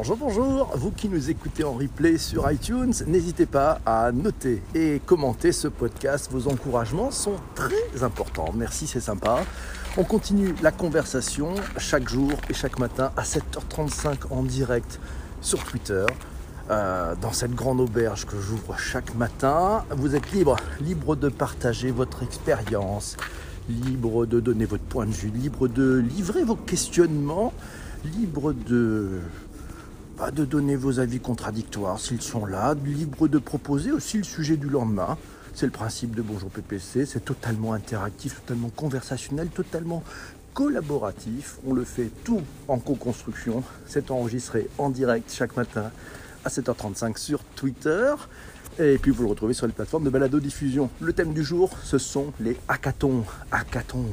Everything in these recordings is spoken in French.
Bonjour, bonjour, vous qui nous écoutez en replay sur iTunes, n'hésitez pas à noter et commenter ce podcast. Vos encouragements sont très importants. Merci, c'est sympa. On continue la conversation chaque jour et chaque matin à 7h35 en direct sur Twitter. Euh, dans cette grande auberge que j'ouvre chaque matin, vous êtes libre, libre de partager votre expérience, libre de donner votre point de vue, libre de livrer vos questionnements, libre de pas de donner vos avis contradictoires s'ils sont là, libre de proposer aussi le sujet du lendemain. C'est le principe de Bonjour PPC, c'est totalement interactif, totalement conversationnel, totalement collaboratif. On le fait tout en co-construction. C'est enregistré en direct chaque matin à 7h35 sur Twitter. Et puis vous le retrouvez sur les plateformes de balado-diffusion. Le thème du jour, ce sont les hackathons. Hackathons.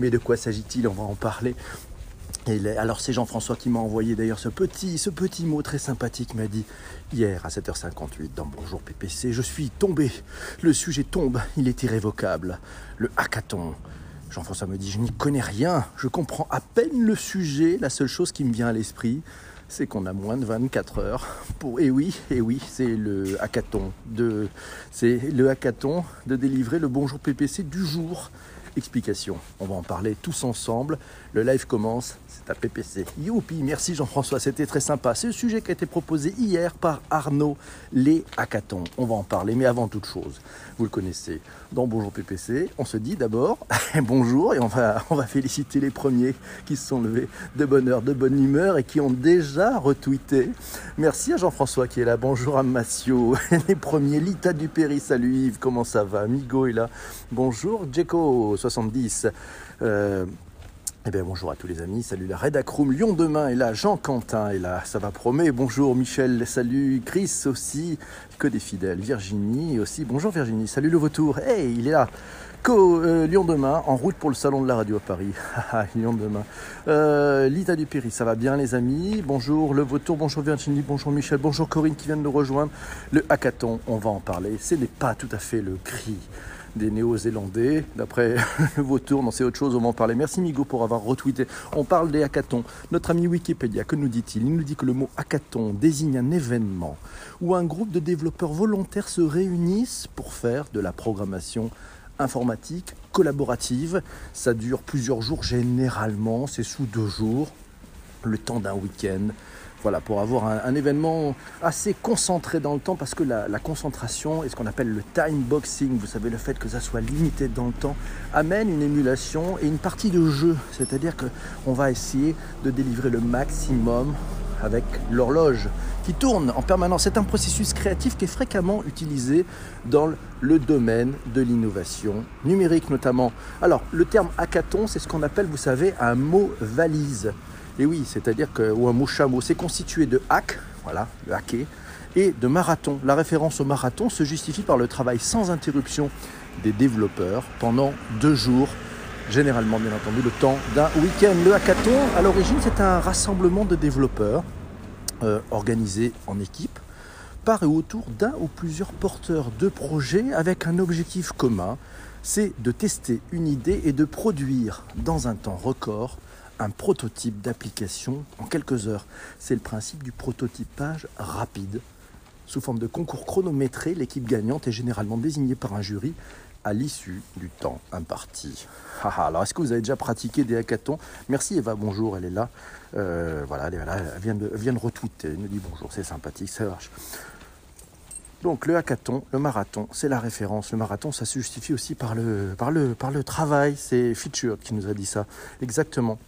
Mais de quoi s'agit-il? On va en parler alors c'est Jean-François qui m'a envoyé d'ailleurs ce petit, ce petit mot très sympathique, m'a dit hier à 7h58 dans Bonjour PPC, je suis tombé, le sujet tombe, il est irrévocable, le hackathon. Jean-François me dit, je n'y connais rien, je comprends à peine le sujet, la seule chose qui me vient à l'esprit, c'est qu'on a moins de 24 heures et oui et oui c'est le hackathon de c'est le hackathon de délivrer le bonjour PPC du jour. Explication. On va en parler tous ensemble. Le live commence c'est PPC. Youpi, merci Jean-François, c'était très sympa. C'est le sujet qui a été proposé hier par Arnaud Les Hackathons. On va en parler, mais avant toute chose, vous le connaissez, dans Bonjour PPC, on se dit d'abord bonjour et on va, on va féliciter les premiers qui se sont levés de bonne heure, de bonne humeur et qui ont déjà retweeté. Merci à Jean-François qui est là, bonjour à Massio, les premiers, Lita Dupéry, salut Yves, comment ça va? Migo est là, bonjour Djeko70. Euh, eh bien bonjour à tous les amis, salut la Redacroom, Lyon demain est là, Jean Quentin est là, ça va promet, bonjour Michel, salut Chris aussi, que des fidèles, Virginie aussi, bonjour Virginie, salut le vautour, hey il est là, Co, euh, Lyon demain, en route pour le salon de la radio à Paris, Lyon demain, euh, Lita du Péry, ça va bien les amis, bonjour le vautour, bonjour Virginie, bonjour Michel, bonjour Corinne qui vient de nous rejoindre, le hackathon, on va en parler, ce n'est pas tout à fait le cri des Néo-Zélandais. D'après le vautour, non, c'est autre chose, on va en parler. Merci Migo pour avoir retweeté. On parle des hackathons. Notre ami Wikipédia, que nous dit-il? Il nous dit que le mot hackathon désigne un événement où un groupe de développeurs volontaires se réunissent pour faire de la programmation informatique collaborative. Ça dure plusieurs jours généralement, c'est sous deux jours, le temps d'un week-end. Voilà, pour avoir un, événement assez concentré dans le temps, parce que la, concentration et ce qu'on appelle le time boxing, vous savez, le fait que ça soit limité dans le temps, amène une émulation et une partie de jeu. C'est-à-dire qu'on va essayer de délivrer le maximum avec l'horloge qui tourne en permanence. C'est un processus créatif qui est fréquemment utilisé dans le domaine de l'innovation numérique notamment. Alors, le terme hackathon, c'est ce qu'on appelle, vous savez, un mot valise. Et oui, c'est-à-dire que, chameau, c'est constitué de hack, voilà, le hacker, et de marathon. La référence au marathon se justifie par le travail sans interruption des développeurs pendant deux jours, généralement bien entendu le temps d'un week-end. Le hackathon, à l'origine, c'est un rassemblement de développeurs euh, organisés en équipe par et autour d'un ou plusieurs porteurs de projets avec un objectif commun, c'est de tester une idée et de produire dans un temps record un prototype d'application en quelques heures. C'est le principe du prototypage rapide. Sous forme de concours chronométré, l'équipe gagnante est généralement désignée par un jury à l'issue du temps imparti. alors, est-ce que vous avez déjà pratiqué des hackathons? Merci Eva, bonjour, elle est là. Euh, voilà, elle, vient de, retweeter, elle nous dit bonjour, c'est sympathique, ça marche. Donc le hackathon, le marathon, c'est la référence. Le marathon, ça se justifie aussi par le, par le, par le travail. C'est Featured qui nous a dit ça. Exactement.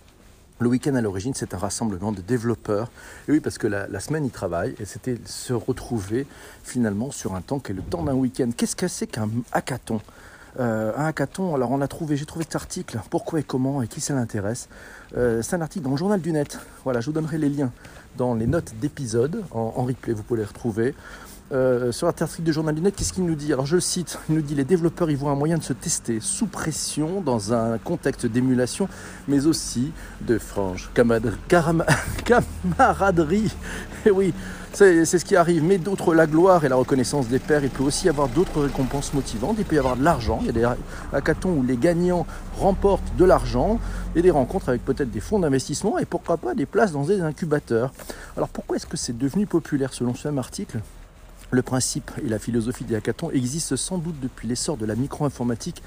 Le week-end à l'origine, c'est un rassemblement de développeurs. Et oui, parce que la, semaine, ils travaillent et c'était se retrouver finalement sur un temps qui est le temps d'un week-end. Qu'est-ce que c'est qu'un hackathon? Euh, un hackathon, alors on a trouvé, j'ai trouvé cet article, pourquoi et comment et qui ça l'intéresse? Euh, c'est un article dans le journal du net. Voilà, je vous donnerai les liens dans les notes d'épisode en, en, replay, vous pouvez les retrouver. Euh, sur l'article de Journal du Net, qu'est-ce qu'il nous dit? Alors je cite, il nous dit les développeurs y voient un moyen de se tester sous pression dans un contexte d'émulation, mais aussi de franche camaraderie. Et eh oui, C'est ce qui arrive. Mais d'autres, la gloire et la reconnaissance des pairs, il peut aussi y avoir d'autres récompenses motivantes. Il peut y avoir de l'argent. Il y a des hackathons où les gagnants remportent de l'argent et des rencontres avec peut-être des fonds d'investissement et pourquoi pas des places dans des incubateurs. Alors pourquoi est-ce que c'est devenu populaire selon ce même article? Le principe et la philosophie des hackathons existent sans doute depuis l'essor de la micro-informatique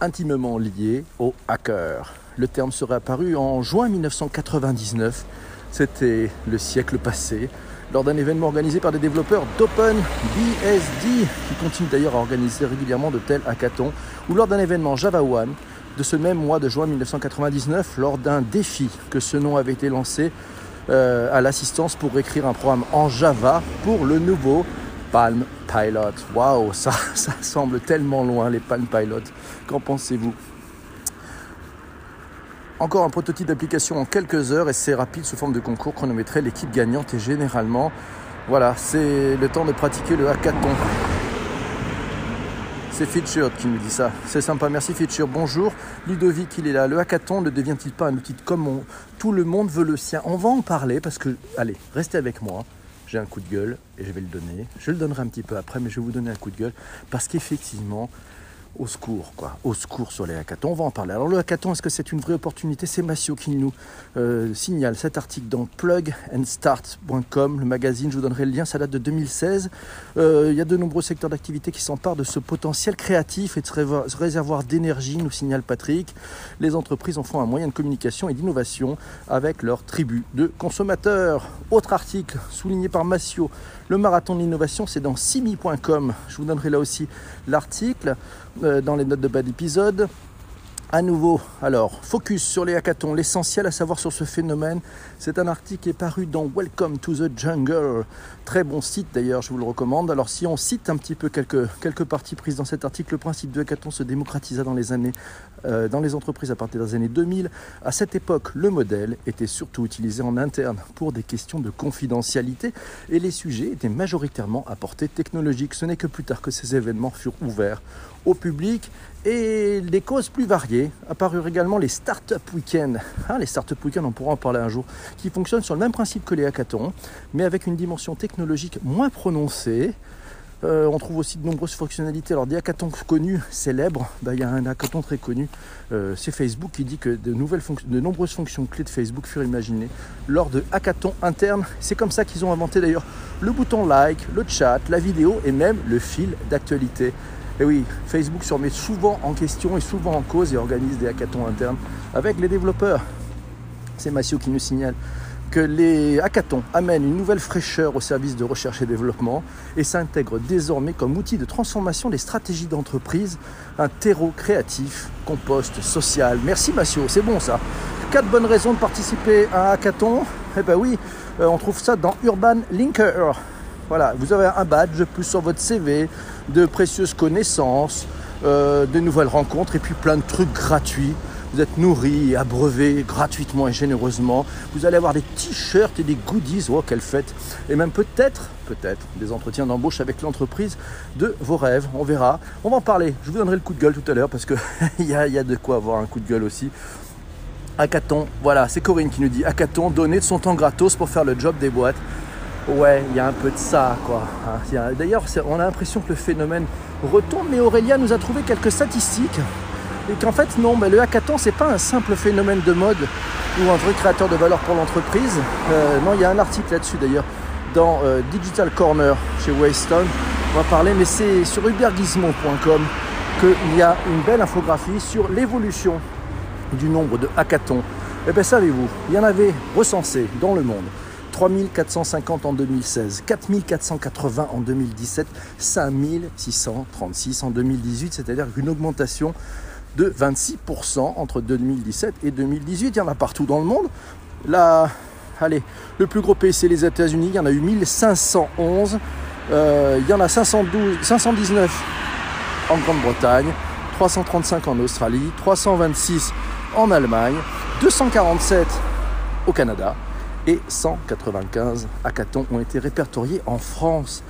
intimement liée aux hackers. Le terme serait apparu en juin 1999, c'était le siècle passé, lors d'un événement organisé par des développeurs d'OpenBSD, qui continuent d'ailleurs à organiser régulièrement de tels hackathons, ou lors d'un événement Java One de ce même mois de juin 1999, lors d'un défi que ce nom avait été lancé euh, à l'assistance pour écrire un programme en Java pour le nouveau Palm Pilot. Waouh, ça, semble tellement loin les Palm Pilot. Qu'en pensez-vous? Encore un prototype d'application en quelques heures et c'est rapide sous forme de concours chronométré. L'équipe gagnante est généralement, voilà, c'est le temps de pratiquer le hackathon. C'est Feature qui nous dit ça. C'est sympa, merci Feature. Bonjour, Ludovic, il est là. Le hackathon ne devient-il pas un outil de com Tout le monde veut le sien. On va en parler parce que, allez, restez avec moi j'ai un coup de gueule et je vais le donner. Je le donnerai un petit peu après, mais je vais vous donner un coup de gueule parce qu'effectivement, au secours, quoi. Au secours sur les hackathons. On va en parler. Alors le hackathon, est-ce que c'est une vraie opportunité? C'est Massio qui nous euh, signale cet article dans plugandstarts.com, le magazine. Je vous donnerai le lien. Ça date de 2016. Euh, il y a de nombreux secteurs d'activité qui s'emparent de ce potentiel créatif et de ce réservoir d'énergie, nous signale Patrick. Les entreprises en font un moyen de communication et d'innovation avec leur tribu de consommateurs. Autre article souligné par Massio. Le marathon de l'innovation, c'est dans simi.com. Je vous donnerai là aussi l'article. Euh, dans les notes de bas d'épisode. À nouveau, alors, focus sur les hackathons, l'essentiel à savoir sur ce phénomène. C'est un article qui est paru dans Welcome to the Jungle. Très bon site d'ailleurs, je vous le recommande. Alors, si on cite un petit peu quelques, quelques parties prises dans cet article, le principe de hackathon se démocratisa dans les années, euh, dans les entreprises à partir des années 2000. À cette époque, le modèle était surtout utilisé en interne pour des questions de confidentialité et les sujets étaient majoritairement à portée technologique. Ce n'est que plus tard que ces événements furent ouverts au public et des causes plus variées. Apparurent également les Startup Weekends. Ah, les Startup Weekends, on pourra en parler un jour, qui fonctionnent sur le même principe que les hackathons, mais avec une dimension technologique moins prononcée. Euh, on trouve aussi de nombreuses fonctionnalités. Alors des hackathons connus, célèbres, bah, il y a un hackathon très connu, euh, c'est Facebook qui dit que de, de nombreuses fonctions clés de Facebook furent imaginées lors de hackathons internes. C'est comme ça qu'ils ont inventé d'ailleurs le bouton like, le chat, la vidéo et même le fil d'actualité. Et oui, Facebook se remet souvent en question et souvent en cause et organise des hackathons internes avec les développeurs. C'est Massio qui nous signale que les hackathons amènent une nouvelle fraîcheur au service de recherche et développement et s'intègrent désormais comme outil de transformation des stratégies d'entreprise, un terreau créatif, compost, social. Merci Massio, c'est bon ça. Quatre bonnes raisons de participer à un hackathon. Eh ben oui, euh, on trouve ça dans Urban Linker. Voilà, vous avez un badge plus sur votre CV, de précieuses connaissances, euh, de nouvelles rencontres et puis plein de trucs gratuits. Vous êtes nourri abreuvé gratuitement et généreusement. Vous allez avoir des t-shirts et des goodies. Oh, quelle fête Et même peut-être, peut-être, des entretiens d'embauche avec l'entreprise de vos rêves. On verra. On va en parler. Je vous donnerai le coup de gueule tout à l'heure parce qu'il y, a, y a de quoi avoir un coup de gueule aussi. Hackathon, voilà, c'est Corinne qui nous dit Hackathon, donner de son temps gratos pour faire le job des boîtes. Ouais, il y a un peu de ça, quoi. Hein, d'ailleurs, on a l'impression que le phénomène retombe, mais Aurélia nous a trouvé quelques statistiques. Et qu'en fait, non, mais le hackathon, c'est pas un simple phénomène de mode ou un vrai créateur de valeur pour l'entreprise. Euh, non, il y a un article là-dessus d'ailleurs dans euh, Digital Corner chez Waystone. On va parler, mais c'est sur ubergizmo.com qu'il y a une belle infographie sur l'évolution du nombre de hackathons. Et eh bien, savez-vous, il y en avait recensé dans le monde 3450 en 2016, 4480 en 2017, 5636 en 2018, c'est-à-dire une augmentation de 26% entre 2017 et 2018. Il y en a partout dans le monde. Là, allez, le plus gros pays, c'est les États-Unis. Il y en a eu 1511. Euh, il y en a 512, 519 en Grande-Bretagne, 335 en Australie, 326 en Allemagne, 247 au Canada, et 195 hackathons ont été répertoriés en France.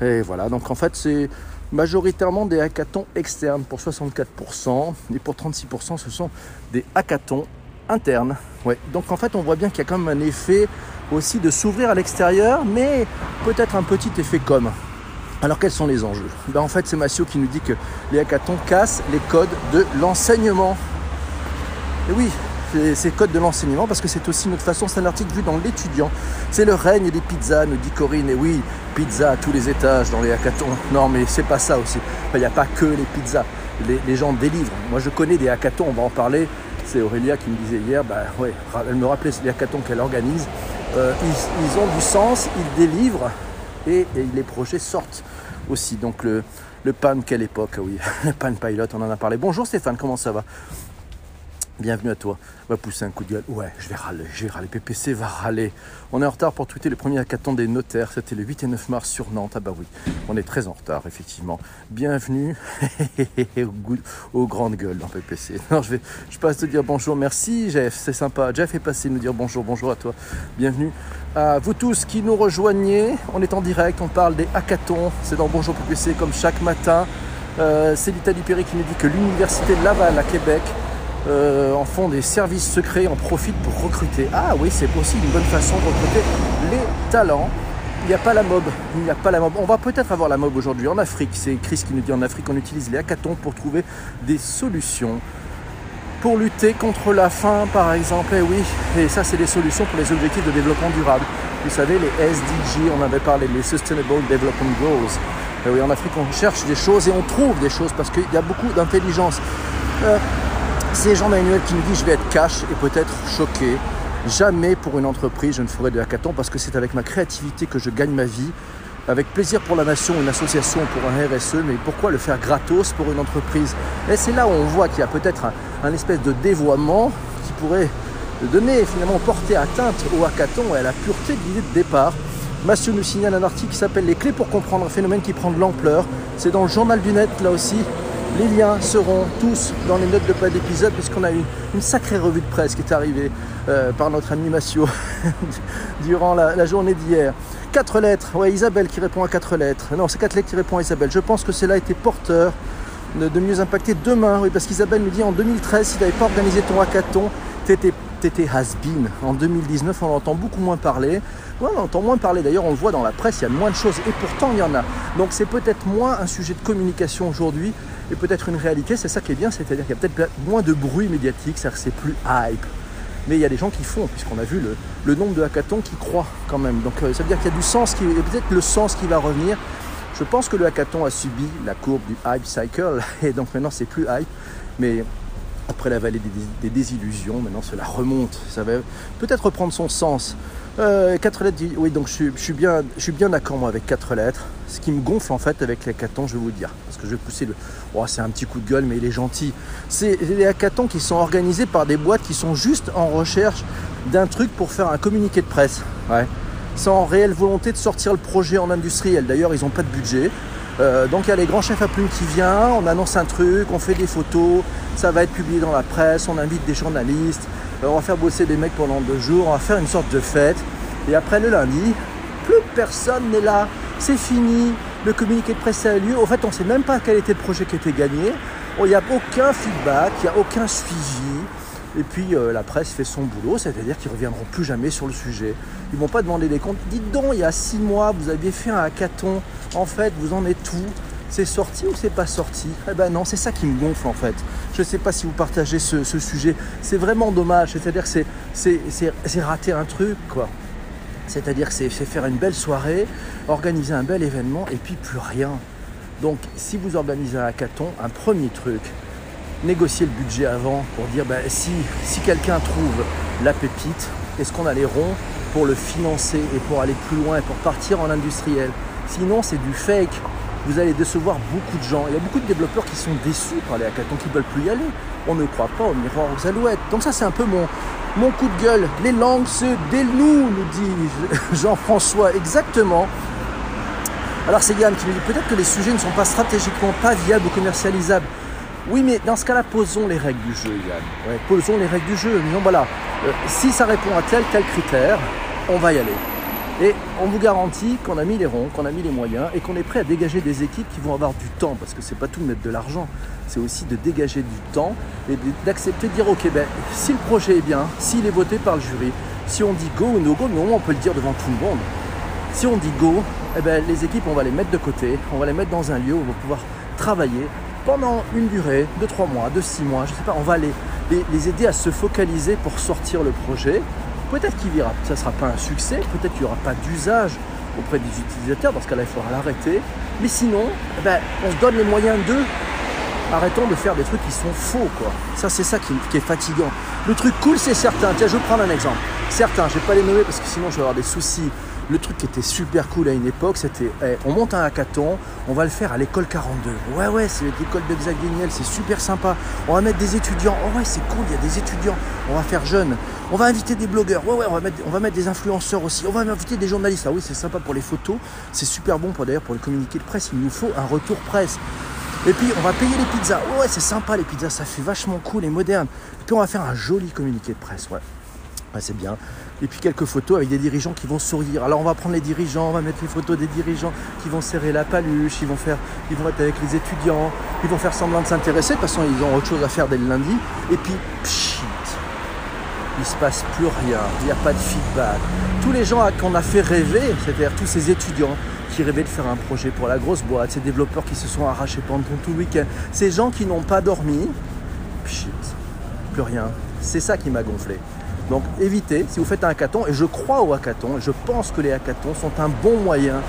Et voilà, donc en fait c'est majoritairement des hackathons externes pour 64% et pour 36% ce sont des hackathons internes. Ouais. Donc en fait on voit bien qu'il y a quand même un effet aussi de s'ouvrir à l'extérieur, mais peut-être un petit effet com. Alors quels sont les enjeux? Ben, En fait, c'est Massio qui nous dit que les hackathons cassent les codes de l'enseignement. Et oui, ces codes de l'enseignement parce que c'est aussi notre façon, c'est un article vu dans l'étudiant. C'est le règne des pizzas, nous dit Corinne. Et oui, pizza à tous les étages dans les hackathons. Non, mais c'est pas ça aussi. Il n'y a pas que les pizzas. Les, gens délivrent. Moi, je connais des hackathons, on va en parler. C'est Aurélia qui me disait hier, bah ouais, elle me rappelait les hackathons qu'elle organise. Euh, ils, ont du sens, ils délivrent et, les projets sortent aussi. Donc le, le PAN, quelle époque, ah oui, le PAN Pilot, on en a parlé. Bonjour Stéphane, comment ça va? Bienvenue à toi. Va pousser un coup de gueule. Ouais, je vais râler, je vais râler. PPC va râler. On est en retard pour tweeter le premier hackathon des notaires. C'était le 8 et 9 mars sur Nantes. Ah bah oui, on est très en retard, effectivement. Bienvenue aux grandes gueules dans PPC. Non, je je passe te dire bonjour. Merci, Jeff. C'est sympa. Jeff est passé nous dire bonjour. Bonjour à toi. Bienvenue à vous tous qui nous rejoignez. On est en direct. On parle des hackathons. C'est dans Bonjour PPC comme chaque matin. Euh, c'est l'Italie Perry qui nous dit que l'université de Laval à Québec euh, en font des services secrets, en profitent pour recruter. Ah oui, c'est aussi une bonne façon de recruter les talents. Il n'y a pas la mob, il n'y a pas la mob. On va peut-être avoir la mob aujourd'hui en Afrique. C'est Chris qui nous dit en Afrique, on utilise les hackathons pour trouver des solutions. Pour lutter contre la faim, par exemple, et eh oui, et ça c'est des solutions pour les objectifs de développement durable. Vous savez, les SDG, on avait parlé, les Sustainable Development Goals. Et eh oui, en Afrique, on cherche des choses et on trouve des choses parce qu'il y a beaucoup d'intelligence. Euh, c'est Jean-Manuel qui nous dit je vais être cash et peut-être choqué. Jamais pour une entreprise je ne ferai de hackathon parce que c'est avec ma créativité que je gagne ma vie. Avec plaisir pour la nation, une association pour un RSE, mais pourquoi le faire gratos pour une entreprise? Et c'est là où on voit qu'il y a peut-être un, espèce de dévoiement qui pourrait donner finalement porter atteinte au hackathon et à la pureté de l'idée de départ. Mathieu nous signale un article qui s'appelle Les clés pour comprendre un phénomène qui prend de l'ampleur. C'est dans le journal du net là aussi. Les liens seront tous dans les notes de pas d'épisode puisqu'on a eu une sacrée revue de presse qui est arrivée euh, par notre animation durant la, journée d'hier. Quatre lettres, ouais Isabelle qui répond à quatre lettres. Non, c'est quatre lettres qui répond à Isabelle. Je pense que cela a été porteur de, mieux impacter demain, oui, parce qu'Isabelle nous dit en 2013, si tu n'avais pas organisé ton hackathon, t'étais Tété has-been. En 2019, on entend beaucoup moins parler. on entend moins parler. D'ailleurs, on le voit dans la presse, il y a moins de choses. Et pourtant, il y en a. Donc, c'est peut-être moins un sujet de communication aujourd'hui et peut-être une réalité. C'est ça qui est bien, c'est-à-dire qu'il y a peut-être moins de bruit médiatique, c'est-à-dire que c'est plus hype. Mais il y a des gens qui font, puisqu'on a vu le, nombre de hackathons qui croient quand même. Donc, euh, ça veut dire qu'il y a du sens, qui, peut-être le sens qui va revenir. Je pense que le hackathon a subi la courbe du hype cycle, et donc maintenant, c'est plus hype. Mais après la vallée des, désillusions, maintenant cela remonte, ça va peut-être reprendre son sens. Euh, quatre lettres, oui, donc je, suis bien, bien d'accord moi avec quatre lettres. Ce qui me gonfle en fait avec les je vais vous dire, parce que je vais pousser le. Oh, c'est un petit coup de gueule, mais il est gentil. C'est les hackathons qui sont organisés par des boîtes qui sont juste en recherche d'un truc pour faire un communiqué de presse. Ouais. Sans réelle volonté de sortir le projet en industriel. D'ailleurs, ils n'ont pas de budget. Euh, donc il y a les grands chefs à plume qui viennent, on annonce un truc, on fait des photos, ça va être publié dans la presse, on invite des journalistes, euh, on va faire bosser des mecs pendant deux jours, on va faire une sorte de fête. Et après le lundi, plus personne n'est là, c'est fini, le communiqué de presse a lieu. En fait, on ne sait même pas quel était le projet qui était gagné. Il n'y a aucun feedback, il n'y a aucun suivi. Et puis euh, la presse fait son boulot, c'est-à-dire qu'ils ne reviendront plus jamais sur le sujet. Ils ne vont pas demander des comptes. Dites donc, il y a six mois, vous aviez fait un hackathon. En fait, vous en êtes tout. C'est sorti ou c'est pas sorti? Eh ben non, c'est ça qui me gonfle en fait. Je ne sais pas si vous partagez ce, sujet. C'est vraiment dommage. C'est-à-dire que c'est rater un truc, quoi. C'est-à-dire que c'est faire une belle soirée, organiser un bel événement et puis plus rien. Donc si vous organisez un hackathon, un premier truc, négocier le budget avant pour dire ben, si, si quelqu'un trouve la pépite, est-ce qu'on a les ronds pour le financer et pour aller plus loin et pour partir en industriel? Sinon, c'est du fake. Vous allez décevoir beaucoup de gens. Il y a beaucoup de développeurs qui sont déçus par les hackathons, qui ne veulent plus y aller. On ne croit pas au miroir aux alouettes. Donc ça, c'est un peu mon, mon coup de gueule. Les langues se dénouent, nous dit Jean-François. Exactement. Alors c'est Yann qui nous dit peut-être que les sujets ne sont pas stratégiquement pas viables ou commercialisables. Oui, mais dans ce cas-là, posons les règles du jeu, Yann. posons les règles du jeu. Disons, voilà, euh, si ça répond à tel, tel critère, on va y aller. Et on vous garantit qu'on a mis les ronds, qu'on a mis les moyens et qu'on est prêt à dégager des équipes qui vont avoir du temps, parce que c'est pas tout mettre de l'argent, c'est aussi de dégager du temps et d'accepter de dire ok ben si le projet est bien, s'il est voté par le jury, Si on dit go ou no go, mais au moins on peut le dire devant tout le monde. Si on dit go, eh ben, les équipes, on va les mettre de côté, on va les mettre dans un lieu où on va pouvoir travailler pendant une durée de 3 mois, de 6 mois, je sais pas, on va les, aider à se focaliser pour sortir le projet. Peut-être qu'il ça ne sera pas un succès, peut-être qu'il n'y aura pas d'usage auprès des utilisateurs, dans ce cas-là il faudra l'arrêter. Mais sinon, eh ben, on se donne les moyens d'eux. Arrêtons de faire des trucs qui sont faux, quoi. Ça, c'est ça qui, est fatigant. Le truc cool, c'est certain. Tiens, je vais prendre un exemple. Certains, je vais pas les nommer parce que sinon je vais avoir des soucis le truc qui était super cool à une époque, c'était eh, on monte un hackathon, on va le faire à l'école 42. Ouais, ouais, c'est l'école de Xavier Niel, c'est super sympa. On va mettre des étudiants. Oh, ouais, c'est cool, il y a des étudiants. On va faire jeune. On va inviter des blogueurs. Ouais, ouais, on va mettre, on va mettre des influenceurs aussi. On va inviter des journalistes. Ah oui, c'est sympa pour les photos. C'est super bon pour d'ailleurs pour le communiqué de presse. Il nous faut un retour presse. Et puis on va payer les pizzas. Ouais, c'est sympa les pizzas, ça fait vachement cool et moderne. Et puis on va faire un joli communiqué de presse. Ouais c'est bien. Et puis quelques photos avec des dirigeants qui vont sourire. Alors on va prendre les dirigeants, on va mettre les photos des dirigeants qui vont serrer la paluche, ils vont faire, ils vont être avec les étudiants, ils vont faire semblant de s'intéresser. De toute ils ont autre chose à faire dès le lundi. Et puis, il se passe plus rien. Il n'y a pas de feedback. Tous les gens qu'on a fait rêver, c'est-à-dire tous ces étudiants qui rêvaient de faire un projet pour la grosse boîte, ces développeurs qui se sont arrachés pendant tout le week-end, ces gens qui n'ont pas dormi, pshit, plus rien. C'est ça qui m'a gonflé. Donc évitez, si vous faites un hackathon, et je crois au hackathon, je pense que les hackathons sont un bon moyen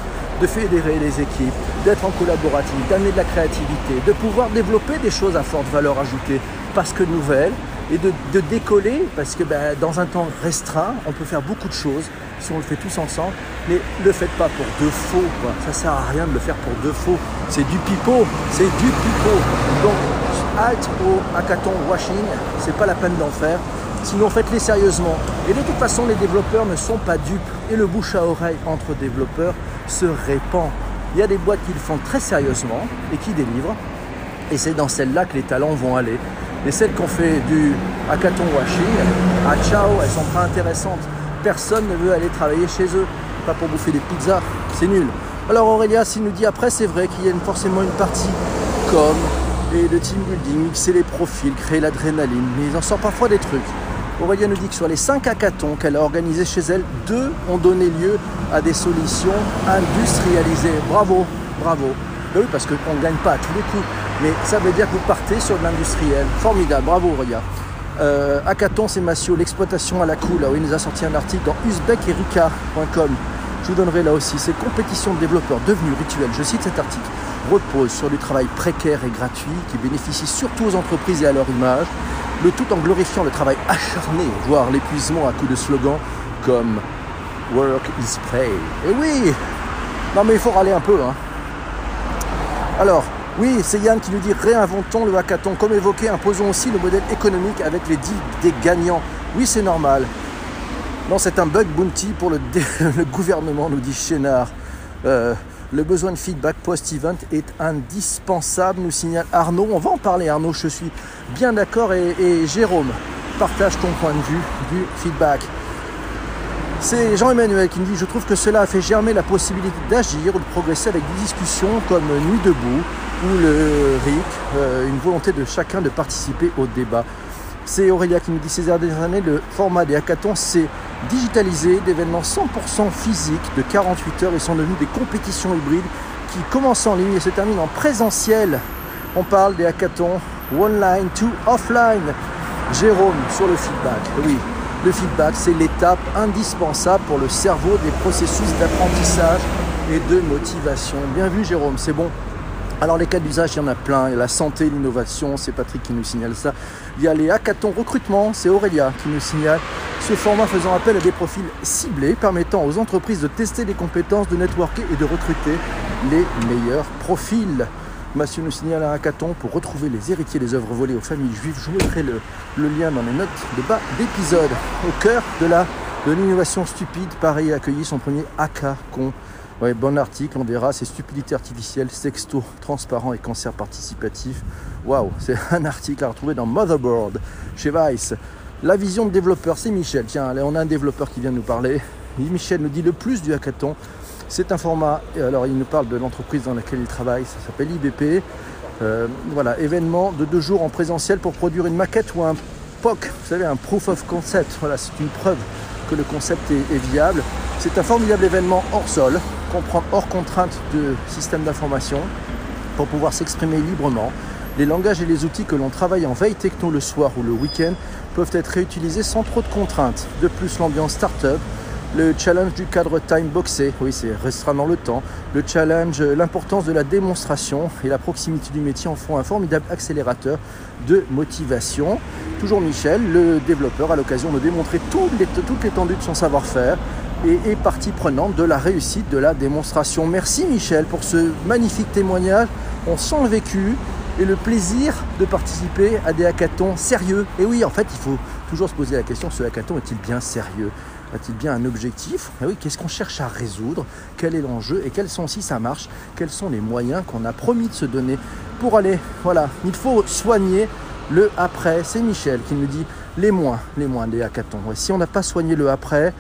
de fédérer les équipes, d'être en collaboratif, d'amener de la créativité, de pouvoir développer des choses à forte valeur ajoutée parce que nouvelles, et de, décoller parce que ben, dans un temps restreint, on peut faire beaucoup de choses si on le fait tous ensemble, mais ne le faites pas pour deux faux. Quoi. Ça sert à rien de le faire pour deux faux. C'est du pipeau, c'est du pipeau. Donc, halte au hackathon washing, c'est pas la peine d'en faire. Sinon, faites-les sérieusement. Et de toute façon, les développeurs ne sont pas dupes et le bouche à oreille entre développeurs se répand. Il y a des boîtes qui le font très sérieusement et qui délivrent. Et c'est dans celles-là que les talents vont aller. Et celles qu'on fait du hackathon washing, à ciao, elles sont pas intéressantes. Personne ne veut aller travailler chez eux. Pas pour bouffer des pizzas, c'est nul. Alors Aurélia, s'il nous dit après, c'est vrai qu'il y a forcément une partie comme et le team building, mixer les profils, créer l'adrénaline, mais il en sort parfois des trucs. Aurélia nous dit que sur les 5 hackathons qu'elle a organisés chez elle, deux ont donné lieu à des solutions industrialisées. Bravo, bravo. Ben oui, parce qu'on ne gagne pas à tous les coups, mais ça veut dire que vous partez sur de l'industriel. Formidable, bravo Aurélia. Euh, c'est Massio, l'exploitation à la cool. Où il nous a sorti un article dans uzbekerika.com. Je vous donnerai là aussi ces compétitions de développeurs devenues rituelles. Je cite cet article repose sur du travail précaire et gratuit qui bénéficie surtout aux entreprises et à leur image le tout en glorifiant le travail acharné, voire l'épuisement à coups de slogans comme Work is play. Et oui Non mais il faut râler un peu. Hein. Alors, oui, c'est Yann qui nous dit réinventons le hackathon. Comme évoqué, imposons aussi le modèle économique avec les deals des gagnants. Oui, c'est normal. Non, c'est un bug bounty pour le, gouvernement, nous dit Chénard. Euh, le besoin de feedback post-event est indispensable, nous signale Arnaud. On va en parler Arnaud, je suis bien d'accord. Et, Jérôme, partage ton point de vue du feedback. C'est Jean-Emmanuel qui me dit Je trouve que cela a fait germer la possibilité d'agir ou de progresser avec des discussions comme Nuit debout ou le RIC, euh, une volonté de chacun de participer au débat. C'est Aurélia qui nous dit ces dernières années, le format des hackathons s'est digitalisé, d'événements 100% physiques de 48 heures et sont devenus des compétitions hybrides qui commencent en ligne et se terminent en présentiel. On parle des hackathons online to offline. Jérôme sur le feedback. Oui, le feedback, c'est l'étape indispensable pour le cerveau des processus d'apprentissage et de motivation. Bien vu Jérôme, c'est bon. Alors les cas d'usage, il y en a plein. Il y a la santé, l'innovation, c'est Patrick qui nous signale ça. Il y a les hackathons recrutement, c'est Aurélia qui nous signale. Ce format faisant appel à des profils ciblés permettant aux entreprises de tester les compétences, de networker et de recruter les meilleurs profils. Mathieu nous signale un hackathon pour retrouver les héritiers des œuvres volées aux familles juives. Je vous mettrai le, lien dans les notes de bas d'épisode. Au cœur de la de l'innovation stupide, Paris a accueilli son premier hackathon bon article, on verra, c'est stupidité artificielle, sexto, transparent et cancer participatif. Waouh, c'est un article à retrouver dans Motherboard chez Vice. La vision de développeur, c'est Michel. Tiens, on a un développeur qui vient nous parler. Michel nous dit le plus du hackathon. C'est un format, alors il nous parle de l'entreprise dans laquelle il travaille, ça s'appelle IBP. Euh, voilà, événement de deux jours en présentiel pour produire une maquette ou un POC, vous savez, un proof of concept. Voilà, c'est une preuve que le concept est, est viable. C'est un formidable événement hors sol, hors contrainte de système d'information pour pouvoir s'exprimer librement. Les langages et les outils que l'on travaille en veille techno le soir ou le week-end peuvent être réutilisés sans trop de contraintes. De plus, l'ambiance start-up, le challenge du cadre time boxé, oui, c'est restera le temps. Le challenge, l'importance de la démonstration et la proximité du métier en font un formidable accélérateur de motivation. Toujours Michel, le développeur, a l'occasion de démontrer toute l'étendue de son savoir-faire et est partie prenante de la réussite de la démonstration. Merci Michel pour ce magnifique témoignage. On sent le vécu et le plaisir de participer à des hackathons sérieux. Et oui, en fait, il faut toujours se poser la question, ce hackathon est-il bien sérieux? A-t-il bien un objectif Et oui, qu'est-ce qu'on cherche à résoudre Quel est l'enjeu Et quels sont, si ça marche, quels sont les moyens qu'on a promis de se donner pour aller Voilà, il faut soigner le après. C'est Michel qui nous dit les moins, les moins des hackathons. si on n'a pas soigné le après,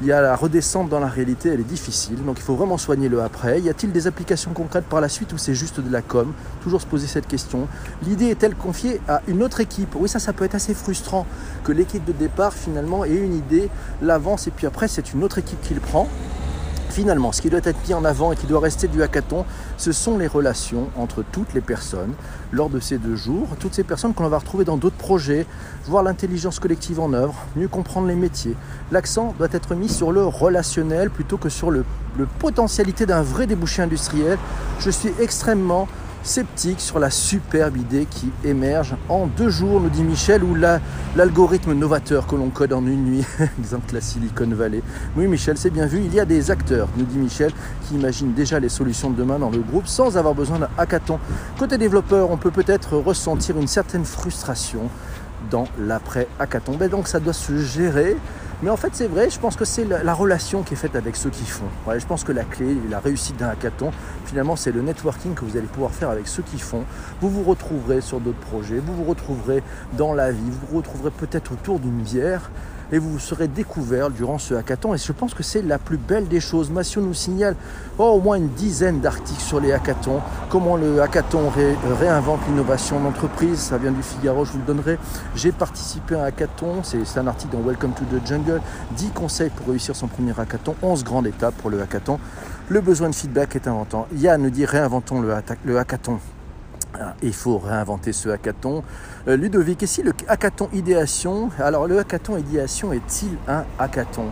il y a la redescente dans la réalité, elle est difficile, donc il faut vraiment soigner le après. Y a-t-il des applications concrètes par la suite ou c'est juste de la com? Toujours se poser cette question. L'idée est-elle confiée à une autre équipe? Oui, ça, ça peut être assez frustrant que l'équipe de départ finalement ait une idée, l'avance et puis après c'est une autre équipe qui le prend. Finalement, ce qui doit être mis en avant et qui doit rester du hackathon, ce sont les relations entre toutes les personnes lors de ces deux jours. Toutes ces personnes qu'on va retrouver dans d'autres projets, voir l'intelligence collective en œuvre, mieux comprendre les métiers. L'accent doit être mis sur le relationnel plutôt que sur le, potentialité d'un vrai débouché industriel. Je suis extrêmement sceptique sur la superbe idée qui émerge en deux jours, nous dit Michel, ou l'algorithme novateur que l'on code en une nuit, exemple la Silicon Valley. Oui Michel, c'est bien vu, il y a des acteurs, nous dit Michel, qui imaginent déjà les solutions de demain dans le groupe sans avoir besoin d'un hackathon. Côté développeur, on peut peut-être ressentir une certaine frustration dans l'après-hackathon. Ben donc ça doit se gérer mais en fait, c'est vrai, je pense que c'est la, relation qui est faite avec ceux qui font. je pense que la clé, la réussite d'un hackathon, finalement, c'est le networking que vous allez pouvoir faire avec ceux qui font. Vous vous retrouverez sur d'autres projets, vous vous retrouverez dans la vie, vous vous retrouverez peut-être autour d'une bière et vous serez découvert durant ce hackathon. Et je pense que c'est la plus belle des choses. Massio nous signale oh, au moins une dizaine d'articles sur les hackathons, comment le hackathon réinvente l'innovation d'entreprise. Ça vient du Figaro, je vous le donnerai. J'ai participé à un hackathon, c'est un article dans Welcome to the Jungle. 10 conseils pour réussir son premier hackathon, 11 grandes étapes pour le hackathon. Le besoin de feedback est inventant. Yann nous dit réinventons le hackathon. Ah, il faut réinventer ce hackathon. Euh, Ludovic, et si le hackathon idéation, alors le hackathon idéation est-il un hackathon?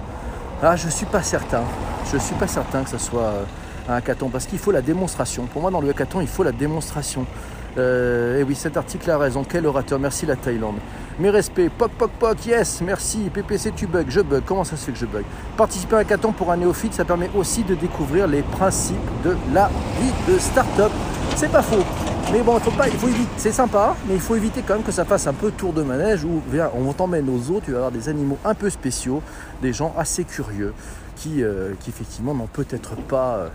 Ah, je ne suis pas certain. Je suis pas certain que ce soit euh, un hackathon parce qu'il faut la démonstration. Pour moi, dans le hackathon, il faut la démonstration. Euh, et oui, cet article a raison. Quel orateur? Merci la Thaïlande. Mes respects. Poc, poc, poc. Yes, merci. PPC, tu bug. Je bug. Comment ça se fait que je bug? Participer à un hackathon pour un néophyte, ça permet aussi de découvrir les principes de la vie de start-up. C'est pas faux. Mais bon, faut pas, il faut éviter, c'est sympa, mais il faut éviter quand même que ça fasse un peu tour de manège où viens, on t'emmène aux eaux, tu vas avoir des animaux un peu spéciaux, des gens assez curieux qui, euh, qui effectivement n'ont peut-être pas euh,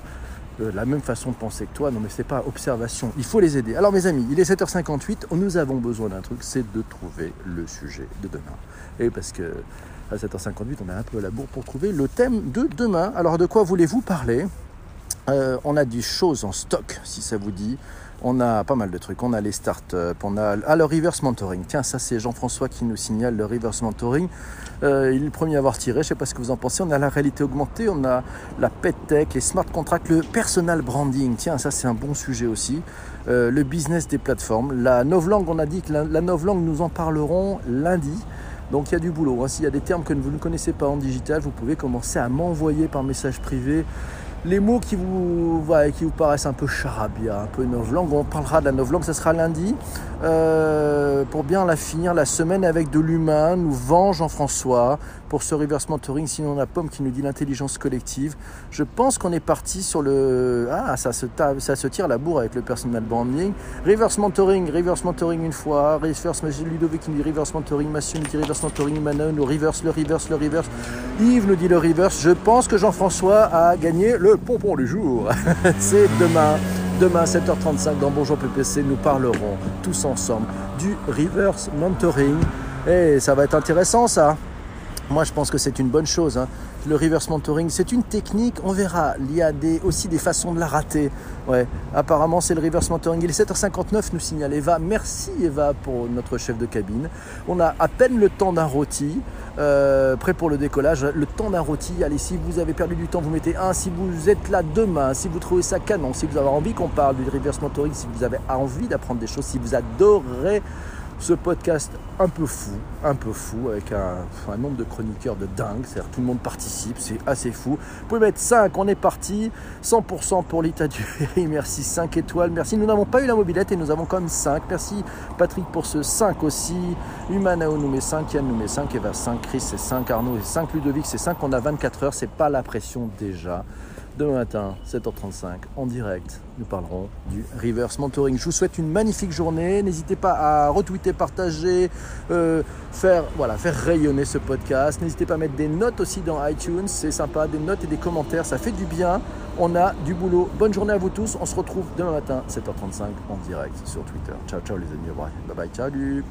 euh, la même façon de penser que toi. Non, mais c'est pas observation. Il faut les aider. Alors, mes amis, il est 7h58. Nous avons besoin d'un truc, c'est de trouver le sujet de demain. Et parce que à 7h58, on a un peu la bourre pour trouver le thème de demain. Alors, de quoi voulez-vous parler? On a des choses en stock, si ça vous dit. On a pas mal de trucs. On a les startups, on a ah, le reverse mentoring. Tiens, ça c'est Jean-François qui nous signale le reverse mentoring. Euh, il est le premier à avoir tiré, je ne sais pas ce que vous en pensez. On a la réalité augmentée, on a la pet tech, les smart contracts, le personal branding. Tiens, ça c'est un bon sujet aussi. Euh, le business des plateformes. La novlangue, on a dit que la, la novlangue, nous en parlerons lundi. Donc il y a du boulot. Hein. S'il y a des termes que vous ne connaissez pas en digital, vous pouvez commencer à m'envoyer par message privé les mots qui vous, paraissent un peu charabia, un peu novlangue. On parlera de la novlangue, ça sera lundi. Euh, pour bien la finir la semaine avec de l'humain, nous vend Jean-François pour ce reverse mentoring. Sinon, on a Pomme qui nous dit l'intelligence collective. Je pense qu'on est parti sur le. Ah, ça se, ça se tire la bourre avec le personal branding. Reverse mentoring, reverse mentoring une fois. Reverse Ludovic qui nous dit reverse mentoring. Massio nous dit reverse mentoring. Manon nous reverse, le reverse, le reverse. Yves nous dit le reverse. Je pense que Jean-François a gagné le pompon du jour. C'est demain. Demain, 7h35, dans Bonjour PPC, nous parlerons tous ensemble du reverse mentoring. Et ça va être intéressant ça. Moi, je pense que c'est une bonne chose. hein. Le reverse mentoring, c'est une technique. On verra. Il y a des, aussi des façons de la rater. Ouais. Apparemment, c'est le reverse mentoring. Il est 7h59, nous signale Eva. Merci Eva pour notre chef de cabine. On a à peine le temps d'un rôti. euh, prêt pour le décollage. Le temps d'un rôti. Allez, si vous avez perdu du temps, vous mettez un. Si vous êtes là demain, si vous trouvez ça canon, si vous avez envie qu'on parle du reverse mentoring, si vous avez envie d'apprendre des choses, si vous adorez ce podcast un peu fou, un peu fou, avec un, nombre de chroniqueurs de dingue, c'est-à-dire tout le monde participe, c'est assez fou. Vous pouvez mettre 5, on est parti, 100% pour l'État du merci 5 étoiles, merci. Nous n'avons pas eu la mobilette et nous avons quand même 5. Merci Patrick pour ce 5 aussi. Humanao nous met 5, Yann nous met 5, Eva 5, Chris c'est 5, Arnaud c'est 5, Ludovic c'est 5, on a 24 heures, c'est pas la pression déjà. Demain matin, 7h35, en direct, nous parlerons du reverse mentoring. Je vous souhaite une magnifique journée. N'hésitez pas à retweeter, partager, euh, faire, voilà, faire rayonner ce podcast. N'hésitez pas à mettre des notes aussi dans iTunes, c'est sympa, des notes et des commentaires, ça fait du bien. On a du boulot. Bonne journée à vous tous. On se retrouve demain matin, 7h35, en direct sur Twitter. Ciao, ciao les amis. Bye bye, salut.